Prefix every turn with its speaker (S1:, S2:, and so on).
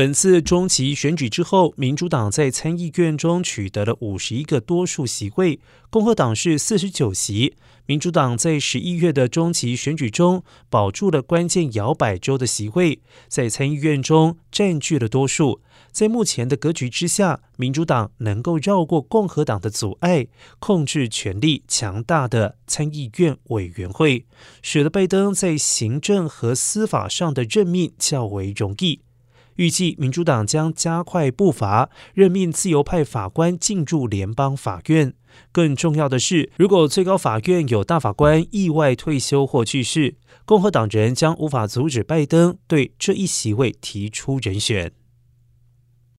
S1: 本次中期选举之后，民主党在参议院中取得了五十一个多数席位，共和党是四十九席。民主党在十一月的中期选举中保住了关键摇摆州的席位，在参议院中占据了多数。在目前的格局之下，民主党能够绕过共和党的阻碍，控制权力强大的参议院委员会，使得拜登在行政和司法上的任命较为容易。预计民主党将加快步伐，任命自由派法官进驻联邦法院。更重要的是，如果最高法院有大法官意外退休或去世，共和党人将无法阻止拜登对这一席位提出人选。